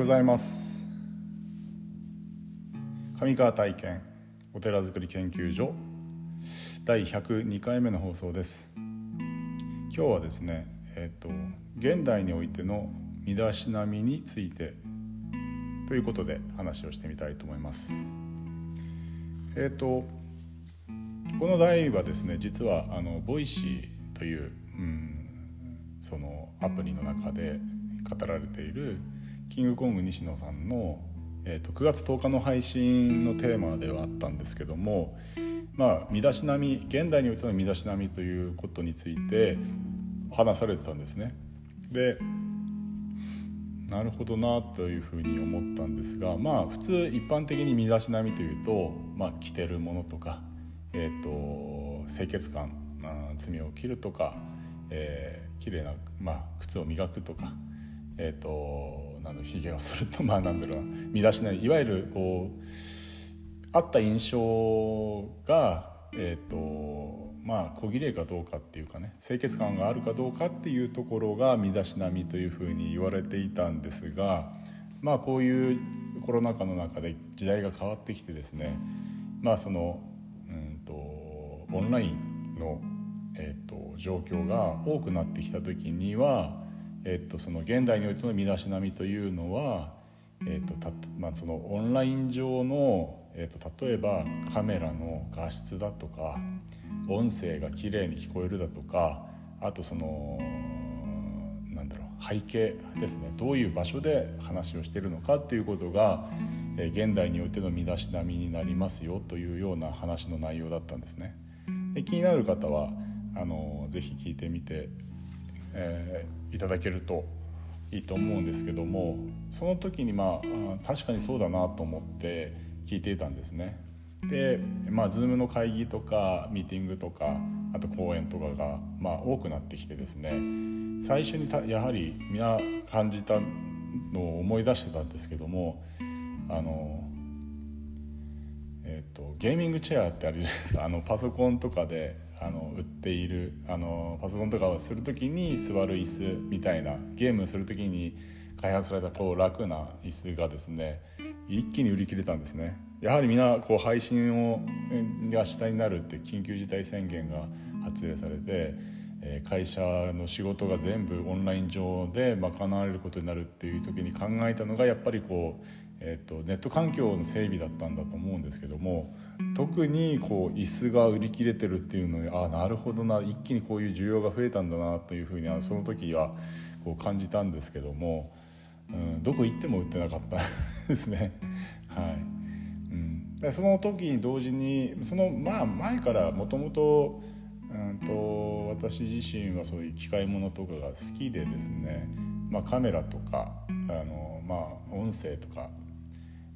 ございます。上川体験お寺づくり研究所第102回目の放送です。今日はですねえっ、ー、と現代においての身だしなみについてということで話をしてみたいと思います。えっ、ー、とこの題はですね実はあのボイシーという、うん、そのアプリの中で語られているキングコング西野さんの、えーと、9月10日の配信のテーマではあったんですけどもまあ身だしなみ現代においての身だしなみということについて話されてたんですね。でなるほどなというふうに思ったんですがまあ普通一般的に身だしなみというと、まあ、着てるものとか、えーと、清潔感、まあ、爪を切るとか、えー、綺麗な、まあ、靴を磨くとかえっ、ー、となんだひげをするとまあなんだろうな。身だしないいわゆるこうあった印象がえっ、ー、とまあ小綺麗かどうかっていうかね清潔感があるかどうかっていうところが身だしなみというふうに言われていたんですがまあこういうコロナ禍の中で時代が変わってきてですねまあそのうんとオンラインの、えーと状況が多くなってきた時にはえっと、その現代においての身だしなみというのは、えっとたまあ、そのオンライン上の、えっと、例えばカメラの画質だとか音声がきれいに聞こえるだとかあとそのなんだろう背景ですねどういう場所で話をしているのかっていうことが、え現代においての身だしなみになりますよというような話の内容だったんですね。で気になる方はあのぜひ聞いてみてえー、いただけるといいと思うんですけどもその時にまあ確かにそうだなと思って聞いていたんですね。でまあ Zoom の会議とかミーティングとかあと講演とかが、まあ、多くなってきてですね最初にたやはり皆感じたのを思い出してたんですけどもあの、えーと、ゲーミングチェアってあるじゃないですかあのパソコンとかであの売っているあのパソコンとかをする時に座る椅子みたいなゲームする時に開発されたこう楽な椅子がですね一気に売り切れたんですね。やはりみんなこう配信をが主体になるって緊急事態宣言が発令されて会社の仕事が全部オンライン上で賄われることになるっていう時に考えたのがやっぱりこうえーと、ネット環境の整備だったんだと思うんですけども特にこう椅子が売り切れてるっていうのにああなるほどな一気にこういう需要が増えたんだなというふうにその時はこう感じたんですけども、うん、どこ行っても売ってなかったですね。はいうん、その時に同時にそのまあ前からもともとんと私自身はそういう機械物とかが好きでですね、まあ、カメラとかあの、まあ、音声とか。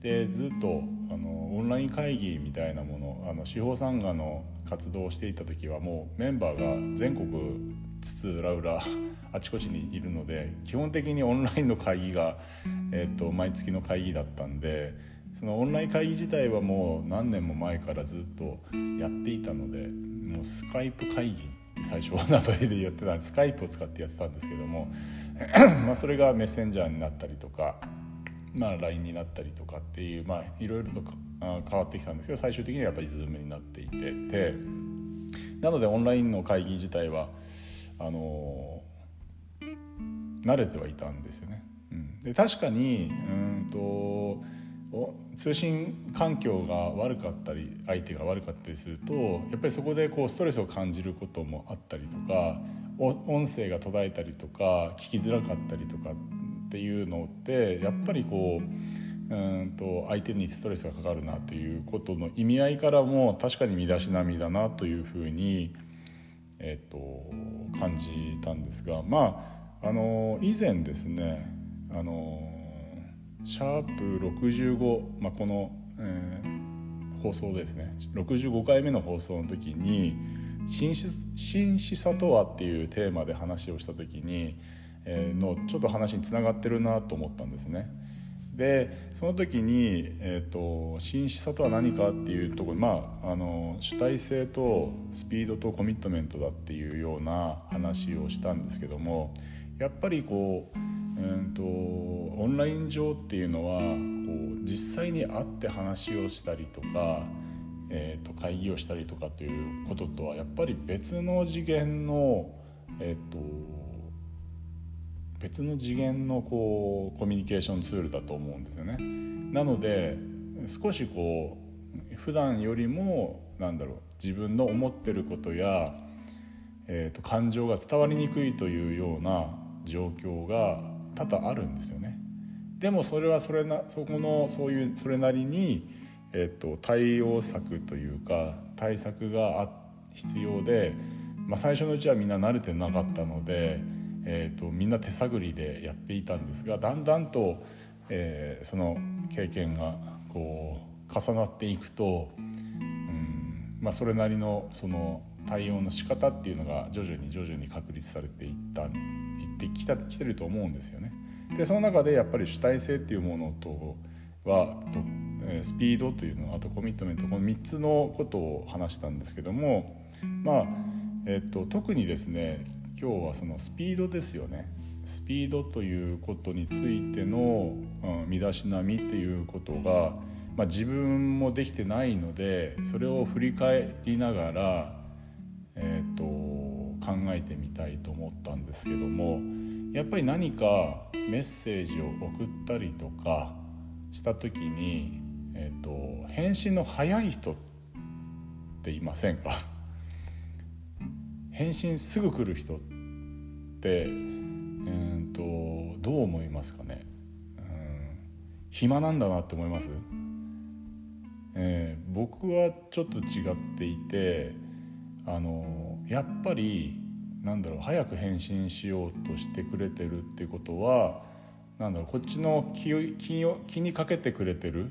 でずっとあのオンライン会議みたいなものあの司法参加の活動をしていた時はもうメンバーが全国津々浦々 あちこちにいるので基本的にオンラインの会議が、えーと、毎月の会議だったんでそのオンライン会議自体はもう何年も前からずっとやっていたのでもうスカイプ会議って最初は名前でやってたスカイプを使ってやってたんですけども まあそれがメッセンジャーになったりとかまあ、LINE になったりとかっていう、まあ、いろいろと変わってきたんですけど最終的にはやっぱり Zoom になっていててなのでオンラインの会議自体はあの慣れてはいたんですよね。うん、で確かにうんと通信環境が悪かったり相手が悪かったりするとやっぱりそこでこうストレスを感じることもあったりとか音声が途絶えたりとか聞きづらかったりとかっていうのってやっぱりこううんと相手にストレスがかかるなということの意味合いからも確かに身だしなみだなというふうに、えっと、感じたんですがまああの以前ですねあのシャープ65、まあ、この、えー、放送ですね65回目の放送の時に「真摯さとは」っていうテーマで話をした時にのちょっと話につながってるなと思ったんですね。でその時に、えーと、真摯さとは何かっていうところまああの主体性とスピードとコミットメントだっていうような話をしたんですけどもやっぱりこう、うんと、オンライン上っていうのはこう実際に会って話をしたりとか、えー、と会議をしたりとかということとはやっぱり別の次元の、えー、と別の次元のこうコミュニケーションツールだと思うんですよね。なので少しこう普段よりもなんだろう自分の思ってることや、えー、と感情が伝わりにくいというような状況が多々あるんですよね。でもそれはそれなそこのそういうそれなりに、えー、と対応策というか対策が必要で、まあ、最初のうちはみんな慣れてなかったので、えー、とみんな手探りでやっていたんですがだんだんと、えー、その経験がこう重なっていくと、うんまあ、それなりのその対応の仕方っていうのが徐々に徐々に確立されていったいってきたきてると思うんですよね。でその中でやっぱり主体性っていうものとはとスピードというのあとコミットメントこの3つのことを話したんですけどもまあえっと特にですね今日はそのスピードですよねスピードということについての、うん、身だしなみっていうことが、まあ、自分もできてないのでそれを振り返りながら、えーと、考えてみたいと思ったんですけどもやっぱり何かメッセージを送ったりとかした時に、えーと、返信の早い人っていませんか？返信すぐ来る人ってうんとどう思いますかね？うん。暇なんだなって思います、えー、僕はちょっと違っていてあのやっぱりなんだろう早く返信しようとしてくれてるっていうことはなんだろうこっちの気を気にかけてくれてる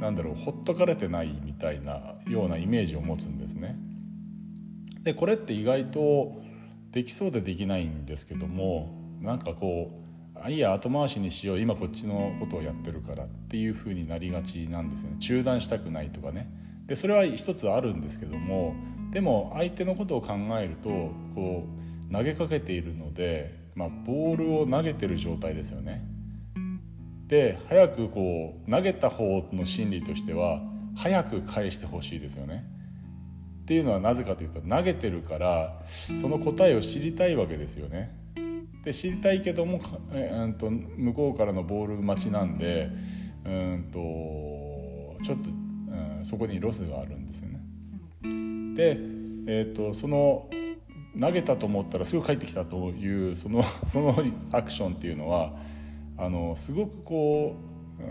なんだろうほっとかれてないみたいなようなイメージを持つんですね。でこれって意外とできそうでできないんですけどもなんかこうあいいや後回しにしよう今こっちのことをやってるからっていうふうになりがちなんですね中断したくないとかねでそれは一つあるんですけどもでも相手のことを考えるとこう投げかけているので、まあ、ボールを投げてる状態ですよねで早くこう投げた方の心理としては早く返してほしいですよねっていうのはなぜかというと投げてるからその答えを知りたいわけですよね。で知りたいけども、えー、と向こうからのボール待ちなんでうんとちょっと、そこにロスがあるんですよね。で、えーと、その投げたと思ったらすぐ帰ってきたというその そのアクションっていうのはあのすごくこ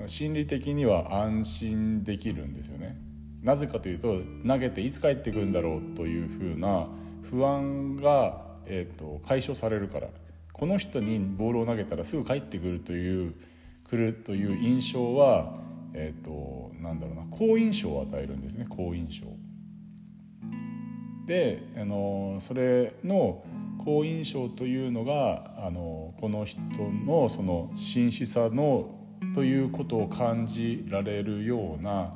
う心理的には安心できるんですよね。なぜかというと投げていつ帰ってくるんだろうというふうな不安が、えーと、解消されるからこの人にボールを投げたらすぐ帰ってくるという来るという印象は、えーと、なんだろうな好印象を与えるんですね好印象。であのそれの好印象というのがあのこの人のその真摯さのということを感じられるような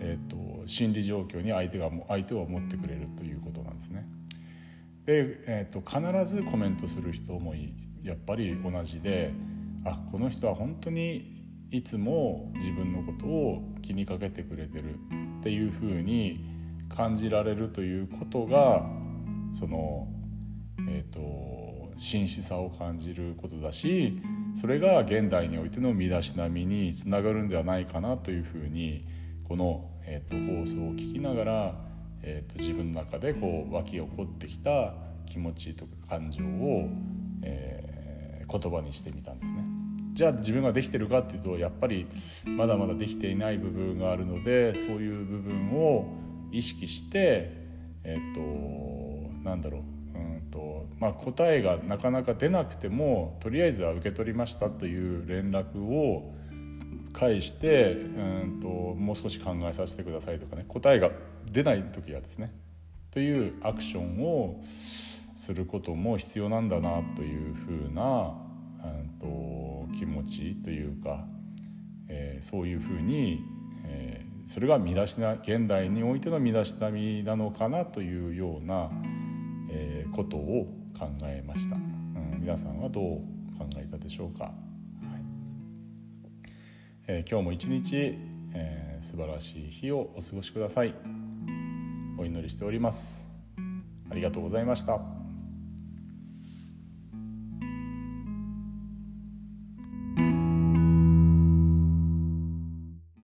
えーと、心理状況に相手が相手を持ってくれるということなんですね。で、えーと、必ずコメントする人もやっぱり同じであこの人は本当にいつも自分のことを気にかけてくれてるっていうふうに感じられるということがその、えーと真摯さを感じることだしそれが現代においての身だしなみにつながるんではないかなというふうにこの、えーと、放送を聞きながら、えーと、自分の中でこう湧き起こってきた気持ちとか感情を、えー、言葉にしてみたんですね。じゃあ自分ができてるかっていうとやっぱりまだまだできていない部分があるのでそういう部分を意識してえっ、となんだろう。うんとまあ、答えがなかなか出なくてもとりあえずは受け取りましたという連絡を返してうんともう少し考えさせてくださいとかね。答えが出ない時はですねというアクションをすることも必要なんだなというふうなと気持ちというか、えー、そういうふうに、えー、それが身だしな現代においての身だしなみなのかなというような、えー、ことを考えました、うん、皆さんはどう考えたでしょうか？はい。えー、今日も一日、えー、素晴らしい日をお過ごしください。お祈りしております。ありがとうございました。